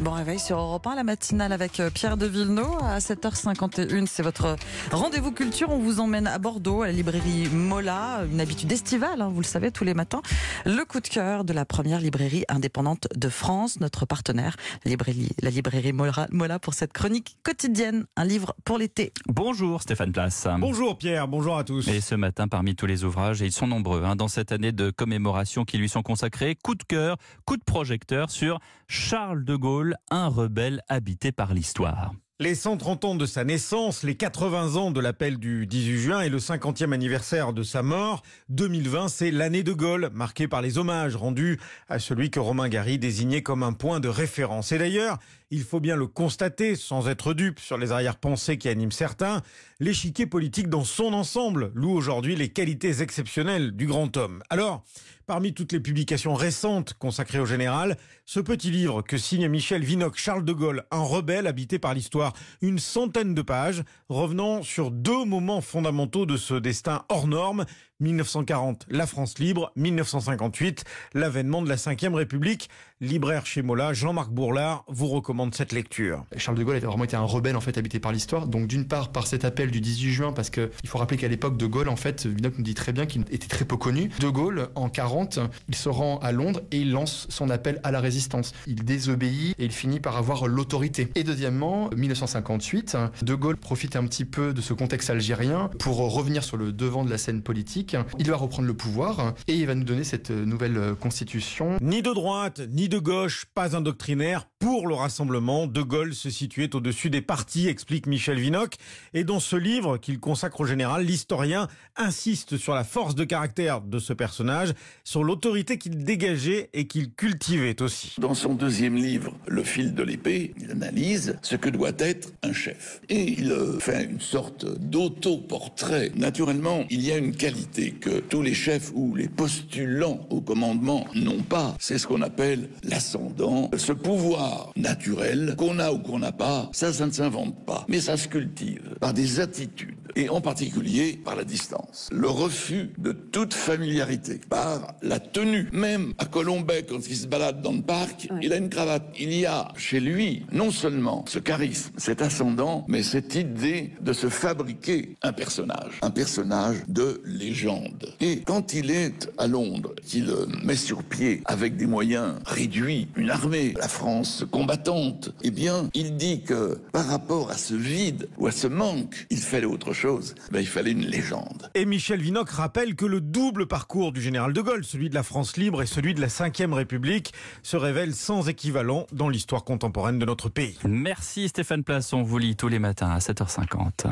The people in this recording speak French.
Bon réveil sur Europe 1, la matinale avec euh, Pierre de Villeneuve à 7h51. C'est votre rendez-vous culture. On vous emmène à Bordeaux, à la librairie Mola, une habitude estivale, hein, vous le savez, tous les matins. Le coup de cœur de la première librairie indépendante de France, notre partenaire, la librairie, la librairie Mola, Mola pour cette chronique quotidienne, un livre pour l'été. Bonjour Stéphane Place. Bonjour Pierre, bonjour à tous. Et ce matin, parmi tous les ouvrages, et ils sont nombreux, hein, dans cette année de commémoration qui lui sont consacrés, coup de cœur, coup de projecteur sur Charles de Gaulle, un rebelle habité par l'histoire. Les 130 ans de sa naissance, les 80 ans de l'appel du 18 juin et le 50e anniversaire de sa mort, 2020, c'est l'année de Gaulle, marquée par les hommages rendus à celui que Romain Gary désignait comme un point de référence. Et d'ailleurs, il faut bien le constater, sans être dupe sur les arrière-pensées qui animent certains, l'échiquier politique dans son ensemble loue aujourd'hui les qualités exceptionnelles du grand homme. Alors, parmi toutes les publications récentes consacrées au général, ce petit livre que signe Michel Vinoc, Charles de Gaulle, un rebelle habité par l'histoire, une centaine de pages, revenant sur deux moments fondamentaux de ce destin hors norme, 1940, la France libre, 1958, l'avènement de la Ve République. Libraire chez Mola, Jean-Marc Bourlard vous recommande cette lecture. Charles de Gaulle a vraiment été un rebelle en fait habité par l'histoire. Donc d'une part par cet appel du 18 juin, parce qu'il faut rappeler qu'à l'époque de Gaulle, en fait, Vinoc nous dit très bien qu'il était très peu connu. De Gaulle, en 40, il se rend à Londres et il lance son appel à la résistance. Il désobéit et il finit par avoir l'autorité. Et deuxièmement, 1958, De Gaulle profite un petit peu de ce contexte algérien pour revenir sur le devant de la scène politique. Il va reprendre le pouvoir et il va nous donner cette nouvelle constitution. Ni de droite, ni de gauche, pas un doctrinaire. Pour le rassemblement, De Gaulle se situait au-dessus des partis, explique Michel Vinoc. Et dans ce livre qu'il consacre au général, l'historien insiste sur la force de caractère de ce personnage, sur l'autorité qu'il dégageait et qu'il cultivait aussi. Dans son deuxième livre, Le fil de l'épée, il analyse ce que doit être un chef. Et il fait une sorte d'auto-portrait. Naturellement, il y a une qualité que tous les chefs ou les postulants au commandement n'ont pas. C'est ce qu'on appelle l'ascendant, ce pouvoir naturel qu'on a ou qu'on n'a pas. Ça, ça ne s'invente pas, mais ça se cultive par des attitudes et en particulier par la distance. Le refus de toute familiarité, par la tenue. Même à Colombay, quand il se balade dans le parc, il a une cravate. Il y a chez lui non seulement ce charisme, cet ascendant, mais cette idée de se fabriquer un personnage, un personnage de légende. Et quand il est à Londres, qu'il met sur pied avec des moyens réduits une armée, la France combattante, eh bien, il dit que par rapport à ce vide ou à ce manque, il fallait autre chose. Ben, il fallait une légende. Et Michel Vinoc rappelle que le double parcours du général de Gaulle, celui de la France libre et celui de la Ve République, se révèle sans équivalent dans l'histoire contemporaine de notre pays. Merci Stéphane Place, on vous lit tous les matins à 7h50.